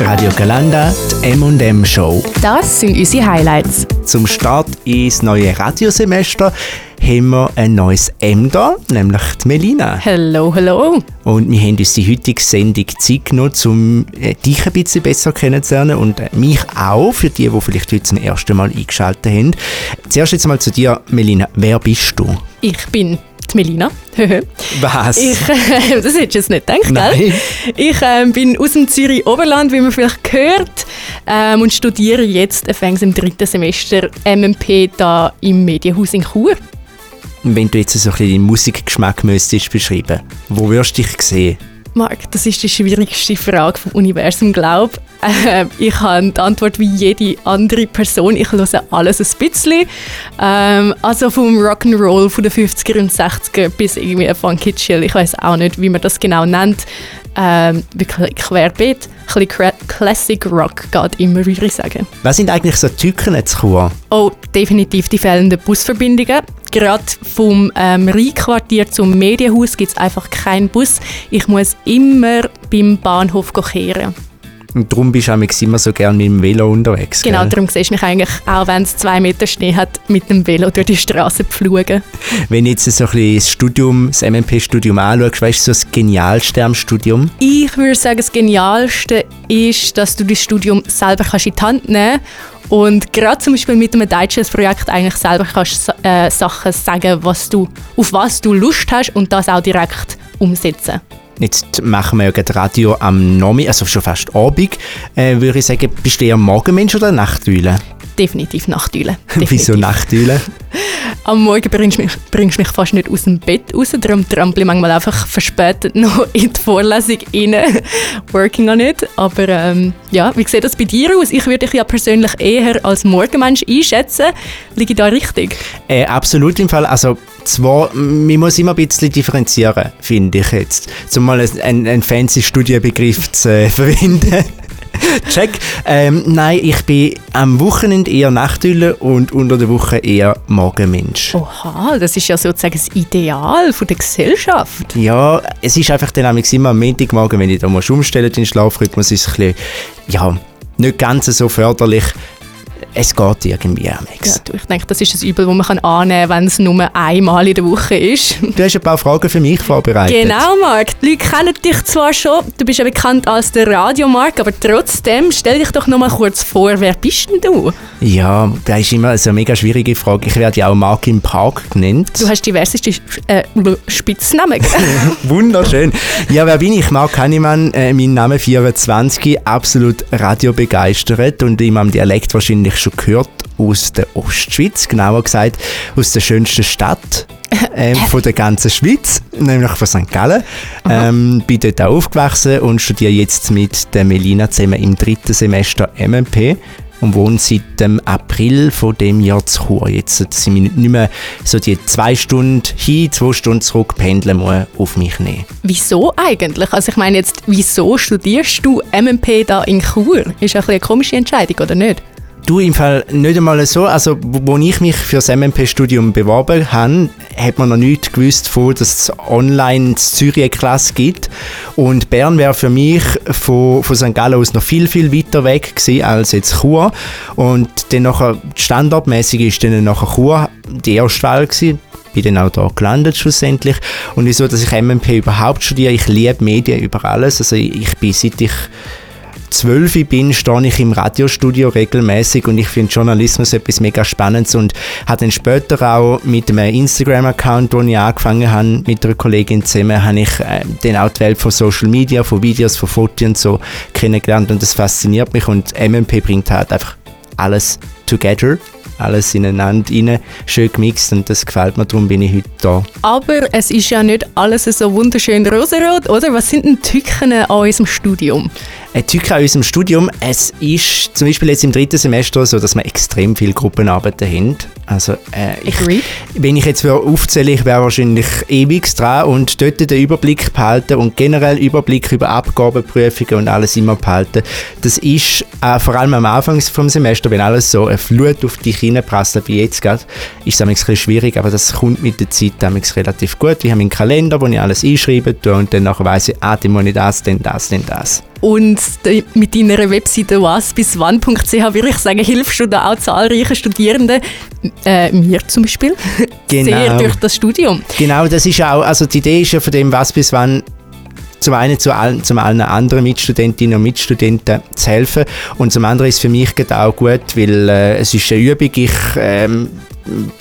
Radio Galanda, die M&M Show. Das sind unsere Highlights. Zum Start ins neue Radiosemester haben wir ein neues M da, nämlich die Melina. Hello, hello. Und wir haben uns die heutige Sendung Zeit genommen, um äh, dich ein bisschen besser kennenzulernen und äh, mich auch, für die, die vielleicht heute zum ersten Mal eingeschaltet haben. Zuerst jetzt mal zu dir, Melina. Wer bist du? Ich bin die Melina. Was? Ich, äh, das hättest du jetzt nicht gedacht, Nein. gell? Ich äh, bin aus dem Zürich Oberland, wie man vielleicht gehört, ähm, und studiere jetzt anfangs im dritten Semester MMP da im Medienhaus in Chur. Wenn du jetzt so ein bisschen deinen Musikgeschmack müsstest beschreiben, wo würdest du dich sehen? Marc, das ist die schwierigste Frage vom Universum, glaube äh, Ich habe die Antwort wie jede andere Person. Ich höre alles ein bisschen. Ähm, also vom Rock'n'Roll von den 50er und 60er bis irgendwie Funky Chill. Ich weiß auch nicht, wie man das genau nennt. Ähm, wirklich querbeet. Ein bisschen Classic Rock geht immer, würde ich sagen. Was sind eigentlich so Tücken zu Chur? Oh, definitiv die fehlenden Busverbindungen. Gerade vom ähm, Rheinquartier zum Medienhaus gibt es einfach keinen Bus. Ich muss immer beim Bahnhof kehren. Und darum bist du auch immer so gerne mit dem Velo unterwegs. Genau, gell? darum siehst du mich eigentlich, auch wenn es zwei Meter Schnee hat, mit dem Velo durch die Straße pflugen. Wenn du jetzt so ein bisschen das Studium, das MMP-Studium anschaust, weißt du, so das Genialste am Studium? Ich würde sagen, das Genialste ist, dass du das Studium selber kannst in die Hand nehmen und gerade zum Beispiel mit einem Digest-Projekt eigentlich selber kannst äh, Sachen sagen, was du, auf was du Lust hast und das auch direkt umsetzen. Jetzt machen wir ja gerade Radio am Nomi, also schon fast Abend. Äh, würde ich sagen, bist du eher Morgenmensch oder Nachtwühle? Definitiv Nachteulen. Wieso Nachtwühle? Am Morgen bringst du mich, bringst mich fast nicht aus dem Bett raus, darum trampel ich manchmal einfach verspätet noch in die Vorlesung rein. Working on it. Aber ähm, ja, wie sieht das bei dir aus? Ich würde dich ja persönlich eher als Morgenmensch einschätzen. Liege ich da richtig? Äh, absolut im Fall. Also zwar, man muss immer ein bisschen differenzieren, finde ich jetzt. Zumal einen, einen fancy Studienbegriff zu äh, verwenden. Check. Ähm, nein, ich bin am Wochenende eher Nachtülle und unter der Woche eher Morgenmensch. Oha, das ist ja sozusagen das Ideal von der Gesellschaft. Ja, es ist einfach dann immer am Montagmorgen, wenn ich da muss umstellen den Schlafrhythmus, ist es ein bisschen, ja, nicht ganz so förderlich. Es geht irgendwie amigs. Ja, du, ich denke, das ist ein Übel, das man kann annehmen kann, wenn es nur einmal in der Woche ist. Du hast ein paar Fragen für mich vorbereitet. Genau, Marc. Die Leute kennen dich zwar schon, du bist ja bekannt als der Radio-Marc, aber trotzdem, stell dich doch noch mal kurz vor, wer bist denn du? Ja, das ist immer so eine mega schwierige Frage. Ich werde ja auch Mark im Park genannt. Du hast diverseste äh, Spitznamen. Wunderschön. Ja, wer bin ich? Marc Hannemann, äh, mein Name 24, absolut radiobegeistert und in meinem Dialekt wahrscheinlich schon gehört aus der Ostschweiz, genauer gesagt aus der schönsten Stadt ähm, von der ganzen Schweiz, nämlich von St. Gallen. Ähm, bin dort auch aufgewachsen und studiere jetzt mit der Melina zusammen im dritten Semester MMP und wohne seit dem April von dem Jahr zu Chur. Jetzt sind wir nicht mehr so die zwei Stunden hin, zwei Stunden zurück pendeln muss auf mich nehmen. wieso eigentlich? Also ich meine jetzt, wieso studierst du MMP da in Chur? Ist ja ein eine komische Entscheidung, oder nicht? Du, im Fall nicht einmal so. Also, wo ich mich für das MMP-Studium beworben habe, hat man noch nicht gewusst, von, dass es online in Zürich eine Klasse gibt. Und Bern wäre für mich von, von St. Gallen aus noch viel, viel weiter weg gewesen als jetzt Chur. Und dann nachher, standardmäßig ist dann nachher Chur die erste Wahl gewesen bin dann auch da gelandet schlussendlich. Und wieso, dass ich MMP überhaupt studiere, ich liebe Medien über alles. Also ich bin, seit ich zwölf bin, stehe ich im Radiostudio regelmäßig und ich finde Journalismus etwas mega Spannendes und habe dann später auch mit einem Instagram-Account, wo ich angefangen habe, mit einer Kollegin zusammen, habe ich äh, dann auch die Welt von Social Media, von Videos, von Fotos und so kennengelernt und das fasziniert mich und MMP bringt halt einfach alles together, alles ineinander rein, schön gemixt und das gefällt mir, darum bin ich heute da. Aber es ist ja nicht alles so wunderschön rosarot, oder? Was sind denn Tücken an unserem Studium? Ein Tück an unserem Studium, es ist zum Beispiel jetzt im dritten Semester so, dass wir extrem viele Gruppenarbeiten haben. Also, äh, ich, wenn ich jetzt würde aufzählen, ich wäre wahrscheinlich ewig dran und dort den Überblick behalten und generell Überblick über Abgabenprüfungen und alles immer behalten. Das ist äh, vor allem am Anfang vom Semester, wenn alles so eine Flut auf dich reinprasseln. Wie jetzt gerade ist es ein schwierig, aber das kommt mit der Zeit relativ gut. Ich habe einen Kalender, wo ich alles einschreibe und dann weiss ich, ah, dann muss ich das, dann das, dann das. Und mit deiner Webseite wasbiswann.ch würde ich sagen, hilfst du da auch zahlreichen Studierenden, äh, mir zum Beispiel, genau. sehr durch das Studium. Genau, das ist auch, also die Idee ist ja von dem Was bis wann zum einen zu allen, zum allen anderen Mitstudentinnen und Mitstudenten zu helfen. Und zum anderen ist es für mich auch gut, weil äh, es ist eine Übung, ich ähm,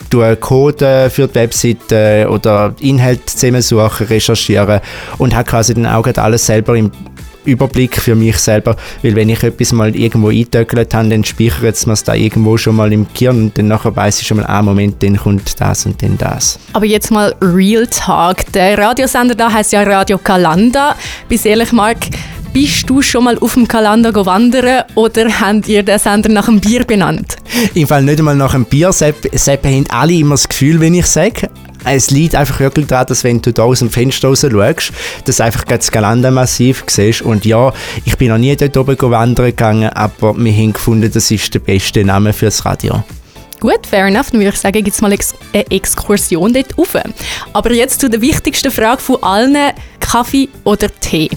tue Code für die Webseite oder Inhalte zusammensuchen, recherchieren und habe quasi dann auch alles selber im Überblick für mich selber, weil wenn ich etwas mal irgendwo eintöckelt habe, dann speichert es mir da irgendwo schon mal im Gehirn und dann nachher weiß ich schon mal, ah Moment, dann kommt das und dann das. Aber jetzt mal Real Talk. Der Radiosender da heißt ja Radio Kalanda. Bis ehrlich, Marc, bist du schon mal auf dem Kalender wandern oder habt ihr den Sender nach einem Bier benannt? Im Fall nicht einmal nach einem Bier. Sepp, Sepp haben alle immer das Gefühl, wenn ich sage es liegt einfach wirklich daran, dass wenn du da aus dem Fenster raus schaust, dass einfach das Galandermassiv siehst. Und ja, ich bin noch nie dort oben wandern gegangen, aber wir haben gefunden, das ist der beste Name fürs Radio. Gut, fair enough. Dann würde ich sagen, gibt es mal eine Exkursion dort rauf. Aber jetzt zu der wichtigsten Frage von allen: Kaffee oder Tee?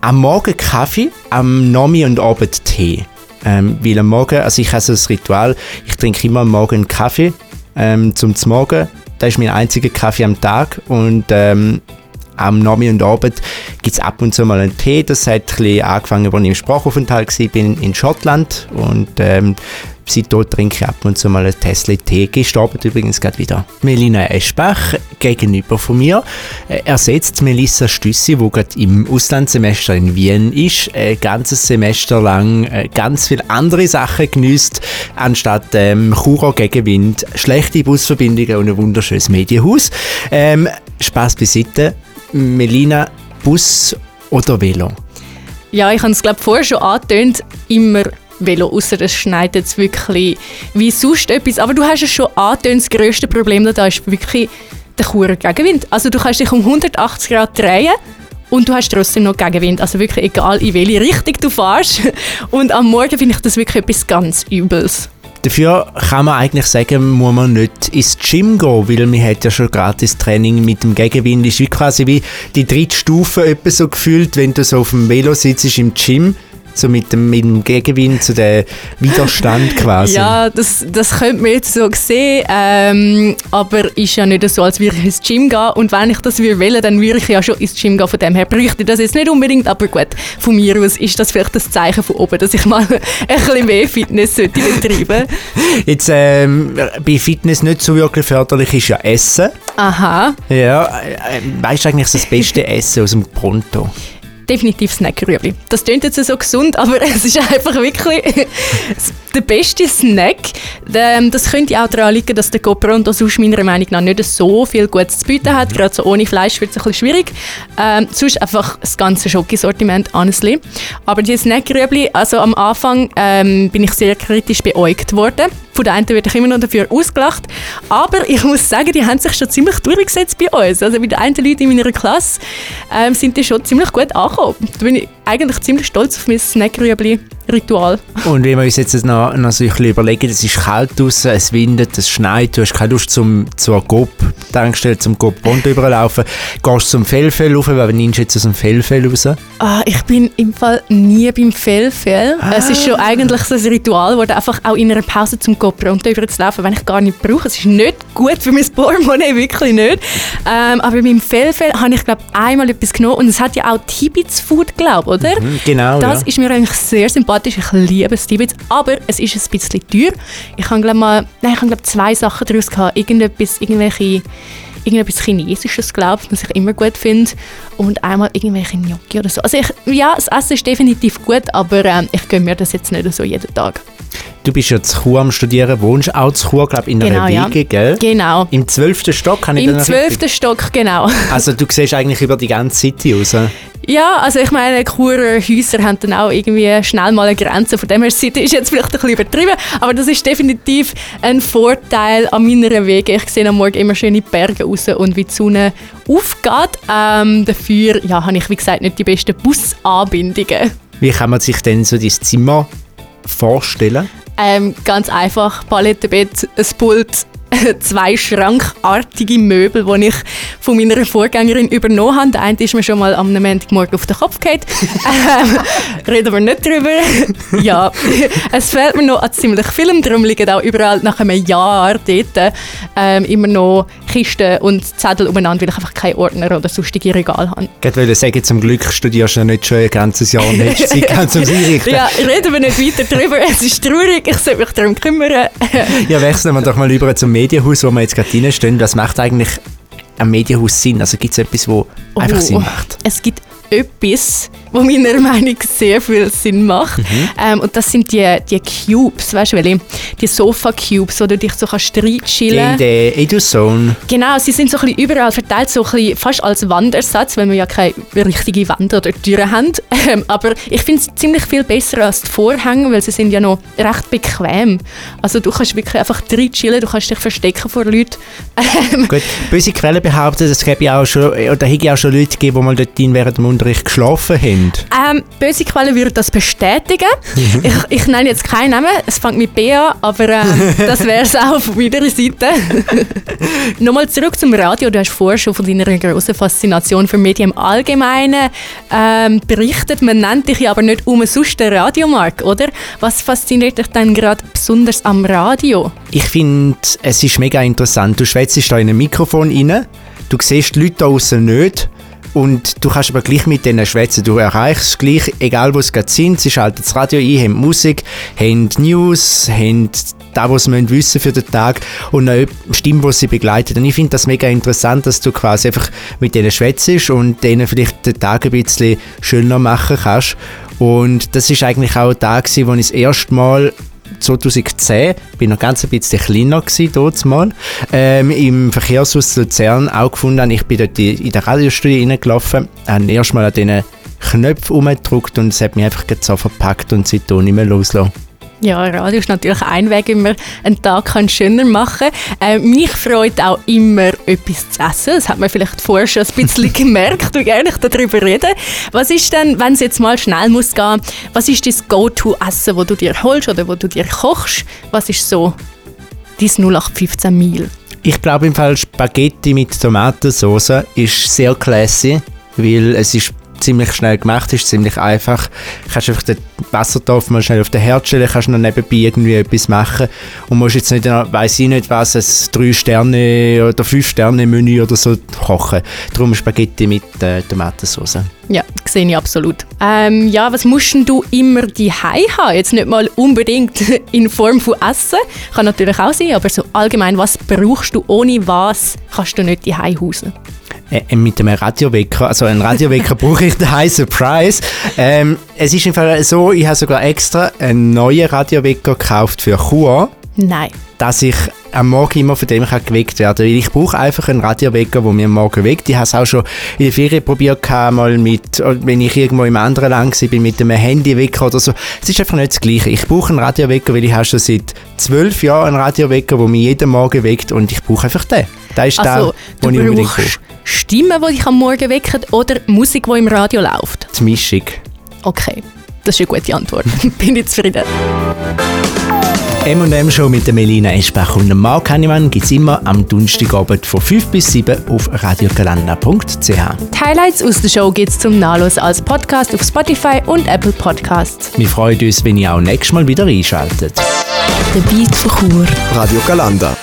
Am Morgen Kaffee, am Nomi und Abend Tee. Ähm, weil am Morgen, also ich habe so ein Ritual, ich trinke immer am Morgen Kaffee ähm, zum Morgen das ist mein einziger Kaffee am Tag und ähm, am Nachmittag und Abend gibt es ab und zu mal einen Tee. Das hat ein angefangen, als ich im Sprachaufenthalt war in Schottland und ähm, Seitdem trinke ich ab und zu mal ein Tesla Tee. Gestorben übrigens gerade wieder. Melina Eschbach gegenüber von mir äh, ersetzt Melissa Stüssi, die gerade im Auslandssemester in Wien ist, ein ganzes Semester lang äh, ganz viele andere Sachen genießt, anstatt ähm, Churo Gegenwind, schlechte Busverbindungen und ein wunderschönes Medienhaus. Ähm, Spaß beiseite. Melina, Bus oder Velo? Ja, ich habe es glaube vorher schon angetönt, immer Velo, außer es schneit jetzt wirklich wie sonst etwas. Aber du hast es schon angetönt, das grösste Problem da ist wirklich der Churer Gegenwind. Also du kannst dich um 180 Grad drehen und du hast trotzdem noch Gegenwind. Also wirklich egal, in welche Richtung du fährst. Und am Morgen finde ich das wirklich etwas ganz Übles. Dafür kann man eigentlich sagen, muss man nicht ins Gym gehen, weil man hat ja schon gratis Training mit dem Gegenwind. Das ist quasi wie die dritte Stufe so gefühlt, wenn du so auf dem Velo sitzt im Gym so mit dem, mit dem Gegenwind zu dem Widerstand quasi. Ja, das, das könnte man jetzt so sehen, ähm, aber ist ja nicht so, als würde ich ins Gym gehen und wenn ich das will, dann würde ich ja schon ins Gym gehen, von dem her bräuchte ich das jetzt nicht unbedingt, aber gut, von mir aus ist das vielleicht das Zeichen von oben, dass ich mal ein bisschen mehr Fitness sollte betreiben Jetzt ähm, bei Fitness nicht so wirklich förderlich ist ja Essen. Aha. Ja, äh, weißt du eigentlich das beste Essen aus dem Pronto? Definitiv Snackrüebli. Das klingt jetzt so gesund, aber es ist einfach wirklich der beste Snack. Ähm, das könnte auch daran liegen, dass der GoPronto sonst meiner Meinung nach nicht so viel Gutes zu bieten hat. Gerade so ohne Fleisch wird es ein bisschen schwierig. Ähm, sonst einfach das ganze Schokisortiment, honestly. Aber die Snackrüebli, also am Anfang ähm, bin ich sehr kritisch beäugt worden. Von der einen werde ich immer noch dafür ausgelacht. Aber ich muss sagen, die haben sich schon ziemlich durchgesetzt bei uns. Also bei den einen Leuten in meiner Klasse ähm, sind die schon ziemlich gut angekommen. Da bin ich eigentlich ziemlich stolz auf mein Snackrüebli-Ritual. Und wenn wir uns jetzt noch, noch so ein bisschen überlegen, es ist kalt draußen, es windet, es schneit, du hast keine Lust zum, zur GOP-Tankstelle, zum GOP-Bond überlaufen, gehst du zum Fellfell rauf, weil nimmst du jetzt aus dem Fellfell raus? Ah, ich bin im Fall nie beim Fellfell. Ah. Es ist schon eigentlich so ein Ritual, wo einfach auch in einer Pause zum GOP-Bond überzulaufen, wenn ich gar nicht brauche. Es ist nicht gut für mein Portemonnaie, wirklich nicht. Ähm, aber beim Fellfell habe ich, glaube einmal etwas genommen und es hat ja auch Tibits-Food, glaube oder? Mhm, genau. Das ja. ist mir eigentlich sehr sympathisch. Ich liebe Stibitz, aber es ist ein bisschen teuer. Ich habe glaube mal, nein, ich habe glaube zwei Sachen daraus gehabt. Irgendetwas, irgendwelche irgendetwas Chinesisches, glaube ich, was ich immer gut finde. Und einmal irgendwelche Gnocchi oder so. Also ich, ja, das Essen ist definitiv gut, aber äh, ich gönne mir das jetzt nicht so jeden Tag. Du bist ja zu Chur am Studieren, wohnst auch zu Chur, glaube ich, in einer genau, Wege, ja. gell? Genau. Im zwölften Stock, kann ich Im zwölften Stock, genau. Also du siehst eigentlich über die ganze City raus? Ja, also ich meine, Churer Häuser haben dann auch irgendwie schnell mal eine Grenze. Von dem her, ist jetzt vielleicht ein bisschen übertrieben, aber das ist definitiv ein Vorteil an meiner Wege. Ich sehe am Morgen immer schöne Berge raus und wie die Sonne aufgeht. Ähm, dafür ja, habe ich, wie gesagt, nicht die besten Busanbindungen. Wie kann man sich denn so dein Zimmer vorstellen? Ähm, ganz einfach, Palettenbett, ein Pult, zwei schrankartige Möbel, die ich von meiner Vorgängerin übernommen habe. Der eine ist mir schon mal am Montagmorgen auf den Kopf gefallen. ähm, reden wir nicht drüber. ja, es fehlt mir noch an ziemlich vielem. Darum liegen auch überall nach einem Jahr dort ähm, immer noch Kisten und Zettel umeinander, weil ich einfach keine Ordner oder sonstige Regale habe. Ich wollte sagen, zum Glück studierst du nicht schon ein ganzes Jahr und hast Zeit ganz um einrichten. Ja, reden wir nicht weiter darüber. Es ist traurig, ich sollte mich darum kümmern. ja, wechseln wir doch mal über zum Medienhaus, wo wir jetzt gerade reinstehen. Was macht eigentlich ein Medienhaus Sinn? Also gibt es etwas, wo oh, einfach Sinn macht? Es gibt etwas, was meiner Meinung nach sehr viel Sinn macht. Mhm. Ähm, und das sind die, die Cubes, weißt du, welche? Die Sofa-Cubes, wo du dich so kannst reinchillen In der Eduzone. Genau, sie sind so ein bisschen überall verteilt, so ein bisschen fast als Wandersatz, weil wir ja keine richtige Wände oder Türen haben. Ähm, aber ich finde es ziemlich viel besser als die Vorhänge, weil sie sind ja noch recht bequem. Also du kannst wirklich einfach reinchillen, du kannst dich verstecken vor Leuten. Ähm, Gut, böse Quellen behaupten, es gäbe auch schon, oder hätte auch schon Leute gegeben, die mal dort während dem Unterricht geschlafen haben. Ähm, böse Quellen würden das bestätigen. ich, ich nenne jetzt keinen Namen, es fängt mit B an, aber äh, das wäre es auch von meiner Seite. Nochmal zurück zum Radio. Du hast vorher schon von deiner großen Faszination für Medien im Allgemeinen ähm, berichtet. Man nennt dich ja aber nicht umsonst der Radiomark, oder? Was fasziniert dich denn gerade besonders am Radio? Ich finde, es ist mega interessant. Du schwätzt da in ein Mikrofon rein, du siehst die Leute da draußen nicht und du kannst aber gleich mit denen schwätzen. Du erreichst gleich, egal wo sie gerade sind. Sie schalten das Radio ein, haben Musik, haben News, haben das, was sie wissen für den Tag und eine Stimme, die sie begleitet. Und ich finde das mega interessant, dass du quasi einfach mit denen schwätzt und denen vielleicht den Tag ein bisschen schöner machen kannst. Und das ist eigentlich auch der Tag, wo ich das erste Mal 2010, ich war noch ganz ein bisschen kleiner dort mal, ähm, im Verkehrshaus Luzern auch gefunden Ich bin dort in der Radiostudio reingelaufen, habe erstmal an diesen Knöpfen umgedrückt und es hat mich einfach so verpackt und seitdem nicht mehr losgelassen. Ja, Radio ist natürlich ein Weg, wie man einen Tag schöner machen kann. Äh, mich freut auch immer, etwas zu essen. Das hat man vielleicht vorher schon ein bisschen gemerkt, wie gerne ich darüber rede. Was ist denn, wenn es jetzt mal schnell muss gehen, was ist das Go-To-Essen, das du dir holst oder wo du dir kochst? Was ist so dein 0815 Meal? Ich glaube im Fall Spaghetti mit Tomatensauce ist sehr classy, weil es ist ziemlich schnell gemacht, ist ziemlich einfach. Kannst einfach den Wassertopf mal schnell auf den Herd stellen, kannst noch nebenbei irgendwie etwas machen und musst jetzt nicht, weiß ich nicht was, ein 3 Sterne oder 5 Sterne Menü oder so kochen. Darum Spaghetti mit äh, Tomatensauce. Ja, sehe ich absolut. Ähm, ja, was musst du immer die haben? Jetzt nicht mal unbedingt in Form von Essen, kann natürlich auch sein, aber so allgemein, was brauchst du ohne was kannst du nicht die hausen? Äh, mit einem Radiowecker, also einen Radiowecker brauche ich daheim, Surprise. Ähm, es ist im Fall so, ich habe sogar extra einen neuen Radiowecker gekauft für Chur. Nein. Dass ich am Morgen immer von dem kann geweckt werden Weil ich brauche einfach einen Radiowecker, der mir am Morgen weckt. Ich habe es auch schon in der Ferien probiert, mal mit, wenn ich irgendwo im anderen Land war, mit einem Handywecker oder so. Es ist einfach nicht das Gleiche. Ich brauche einen Radiowecker, weil ich habe schon seit zwölf Jahren einen Radiowecker, der mich jeden Morgen weckt und ich brauche einfach den. Das ist also, der, den ich unbedingt brauche. Stimmen, die dich am Morgen wecken oder Musik, die im Radio läuft? Die Mischung. Okay, das ist eine gute Antwort. Bin ich zufrieden. M&M Show mit der Melina Eschbach und dem Marc Hannemann gibt es immer am Donnerstagabend von 5 bis 7 auf radiogalanda.ch. Die Highlights aus der Show gibt es zum Nachlesen als Podcast auf Spotify und Apple Podcasts. Wir freuen uns, wenn ihr auch nächstes Mal wieder einschaltet. Der Beat von Chur. Radio Galanda.